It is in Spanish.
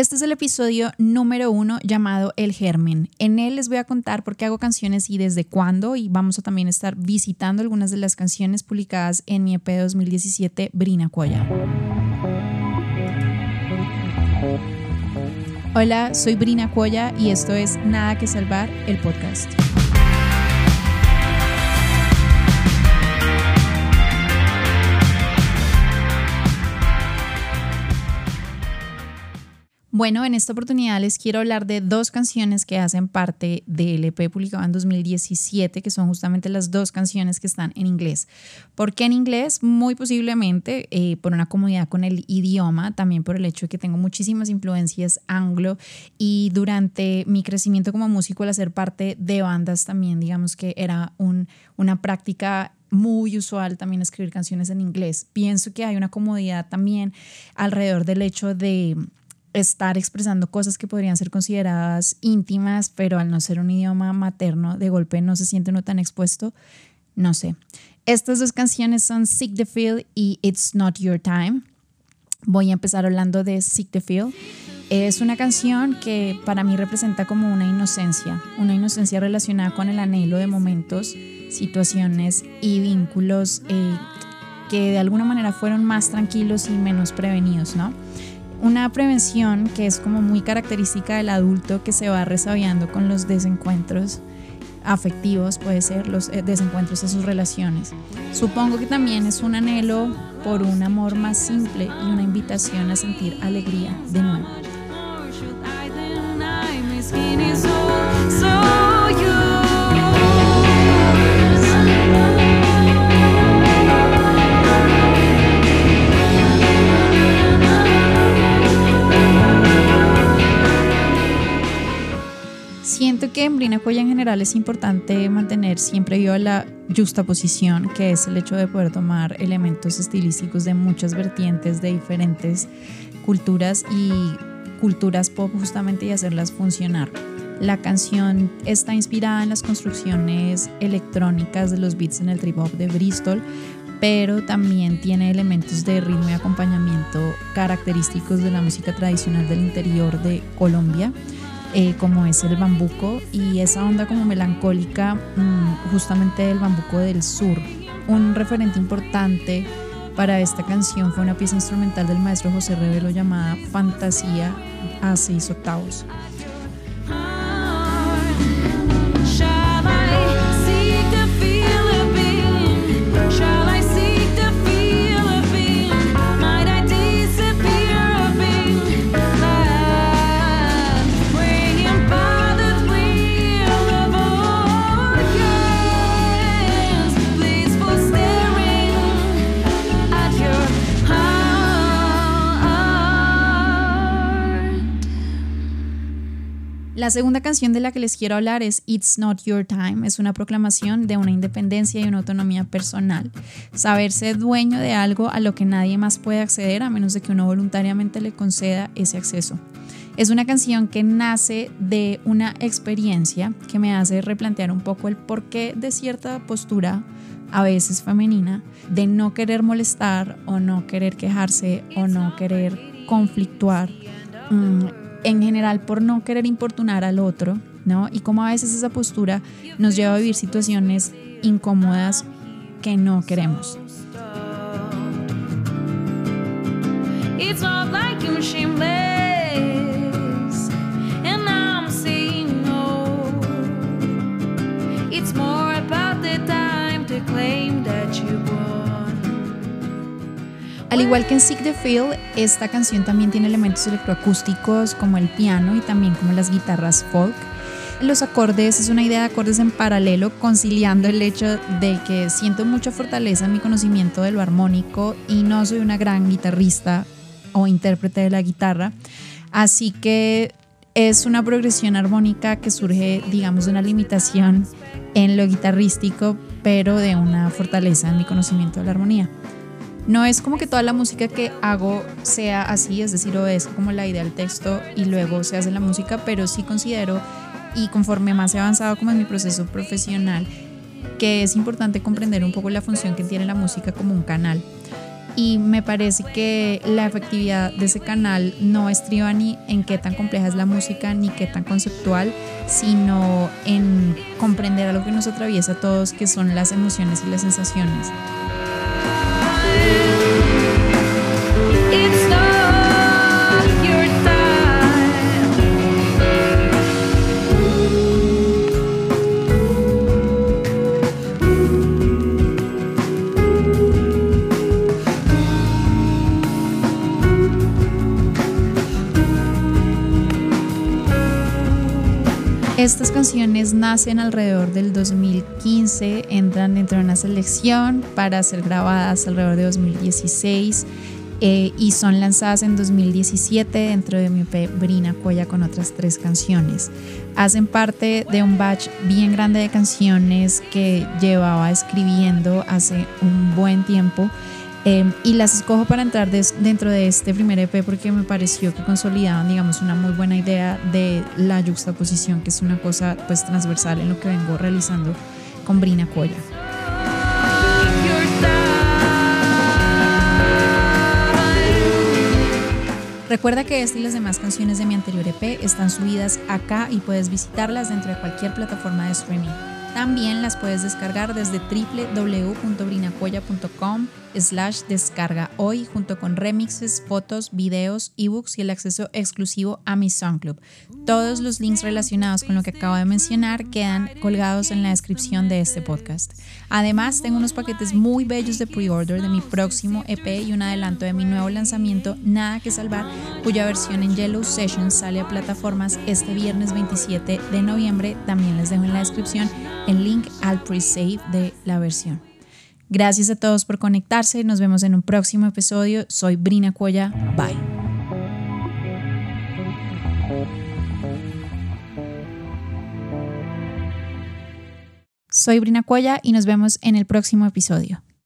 Este es el episodio número uno llamado El Germen. En él les voy a contar por qué hago canciones y desde cuándo y vamos a también estar visitando algunas de las canciones publicadas en mi EP 2017 Brina Cuoya. Hola, soy Brina Cuoya y esto es Nada que Salvar, el podcast. Bueno, en esta oportunidad les quiero hablar de dos canciones que hacen parte del EP publicado en 2017, que son justamente las dos canciones que están en inglés. ¿Por qué en inglés? Muy posiblemente eh, por una comodidad con el idioma, también por el hecho de que tengo muchísimas influencias anglo y durante mi crecimiento como músico, al hacer parte de bandas también, digamos que era un, una práctica muy usual también escribir canciones en inglés. Pienso que hay una comodidad también alrededor del hecho de estar expresando cosas que podrían ser consideradas íntimas, pero al no ser un idioma materno, de golpe no se siente uno tan expuesto. No sé. Estas dos canciones son Sick the Feel y It's Not Your Time. Voy a empezar hablando de Sick the Feel. Es una canción que para mí representa como una inocencia, una inocencia relacionada con el anhelo de momentos, situaciones y vínculos eh, que de alguna manera fueron más tranquilos y menos prevenidos, ¿no? Una prevención que es como muy característica del adulto que se va resabiando con los desencuentros afectivos, puede ser los eh, desencuentros de sus relaciones. Supongo que también es un anhelo por un amor más simple y una invitación a sentir alegría de nuevo. Siento que en Brina Cuella en general es importante mantener siempre viva la justaposición, que es el hecho de poder tomar elementos estilísticos de muchas vertientes de diferentes culturas y culturas pop justamente y hacerlas funcionar. La canción está inspirada en las construcciones electrónicas de los beats en el trip hop de Bristol, pero también tiene elementos de ritmo y acompañamiento característicos de la música tradicional del interior de Colombia. Eh, como es el bambuco y esa onda como melancólica mm, justamente del bambuco del sur. Un referente importante para esta canción fue una pieza instrumental del maestro José Revelo llamada Fantasía a seis octavos. La segunda canción de la que les quiero hablar es It's Not Your Time. Es una proclamación de una independencia y una autonomía personal. Saberse dueño de algo a lo que nadie más puede acceder a menos de que uno voluntariamente le conceda ese acceso. Es una canción que nace de una experiencia que me hace replantear un poco el porqué de cierta postura, a veces femenina, de no querer molestar o no querer quejarse o no querer conflictuar. Mm, en general por no querer importunar al otro, ¿no? Y como a veces esa postura nos lleva a vivir situaciones incómodas que no queremos. Al igual que en Sick the Feel, esta canción también tiene elementos electroacústicos como el piano y también como las guitarras folk. Los acordes es una idea de acordes en paralelo, conciliando el hecho de que siento mucha fortaleza en mi conocimiento de lo armónico y no soy una gran guitarrista o intérprete de la guitarra. Así que es una progresión armónica que surge, digamos, de una limitación en lo guitarrístico, pero de una fortaleza en mi conocimiento de la armonía. No es como que toda la música que hago sea así, es decir, es como la idea del texto y luego se hace la música, pero sí considero y conforme más he avanzado como en mi proceso profesional, que es importante comprender un poco la función que tiene la música como un canal. y me parece que la efectividad de ese canal no estriba ni en qué tan compleja es la música ni qué tan conceptual, sino en comprender algo que nos atraviesa a todos, que son las emociones y las sensaciones. Estas canciones nacen alrededor del 2015, entran dentro de una selección para ser grabadas alrededor de 2016 eh, y son lanzadas en 2017 dentro de mi EP Brina Coya con otras tres canciones. Hacen parte de un batch bien grande de canciones que llevaba escribiendo hace un buen tiempo Em, y las escojo para entrar dentro de este primer EP porque me pareció que consolidaban, digamos, una muy buena idea de la juxtaposición, que es una cosa pues transversal en lo que vengo realizando con Brina Coya. Recuerda que esta y las demás canciones de mi anterior EP están subidas acá y puedes visitarlas dentro de cualquier plataforma de streaming. También las puedes descargar desde www.brinacoya.com slash descarga hoy junto con remixes, fotos, videos, ebooks y el acceso exclusivo a mi SoundClub. Todos los links relacionados con lo que acabo de mencionar quedan colgados en la descripción de este podcast. Además, tengo unos paquetes muy bellos de pre-order de mi próximo EP y un adelanto de mi nuevo lanzamiento Nada que Salvar, cuya versión en Yellow Sessions sale a plataformas este viernes 27 de noviembre. También les dejo en la descripción el link al pre-save de la versión. Gracias a todos por conectarse. Nos vemos en un próximo episodio. Soy Brina Cuella. Bye. Soy Brina Cuella y nos vemos en el próximo episodio.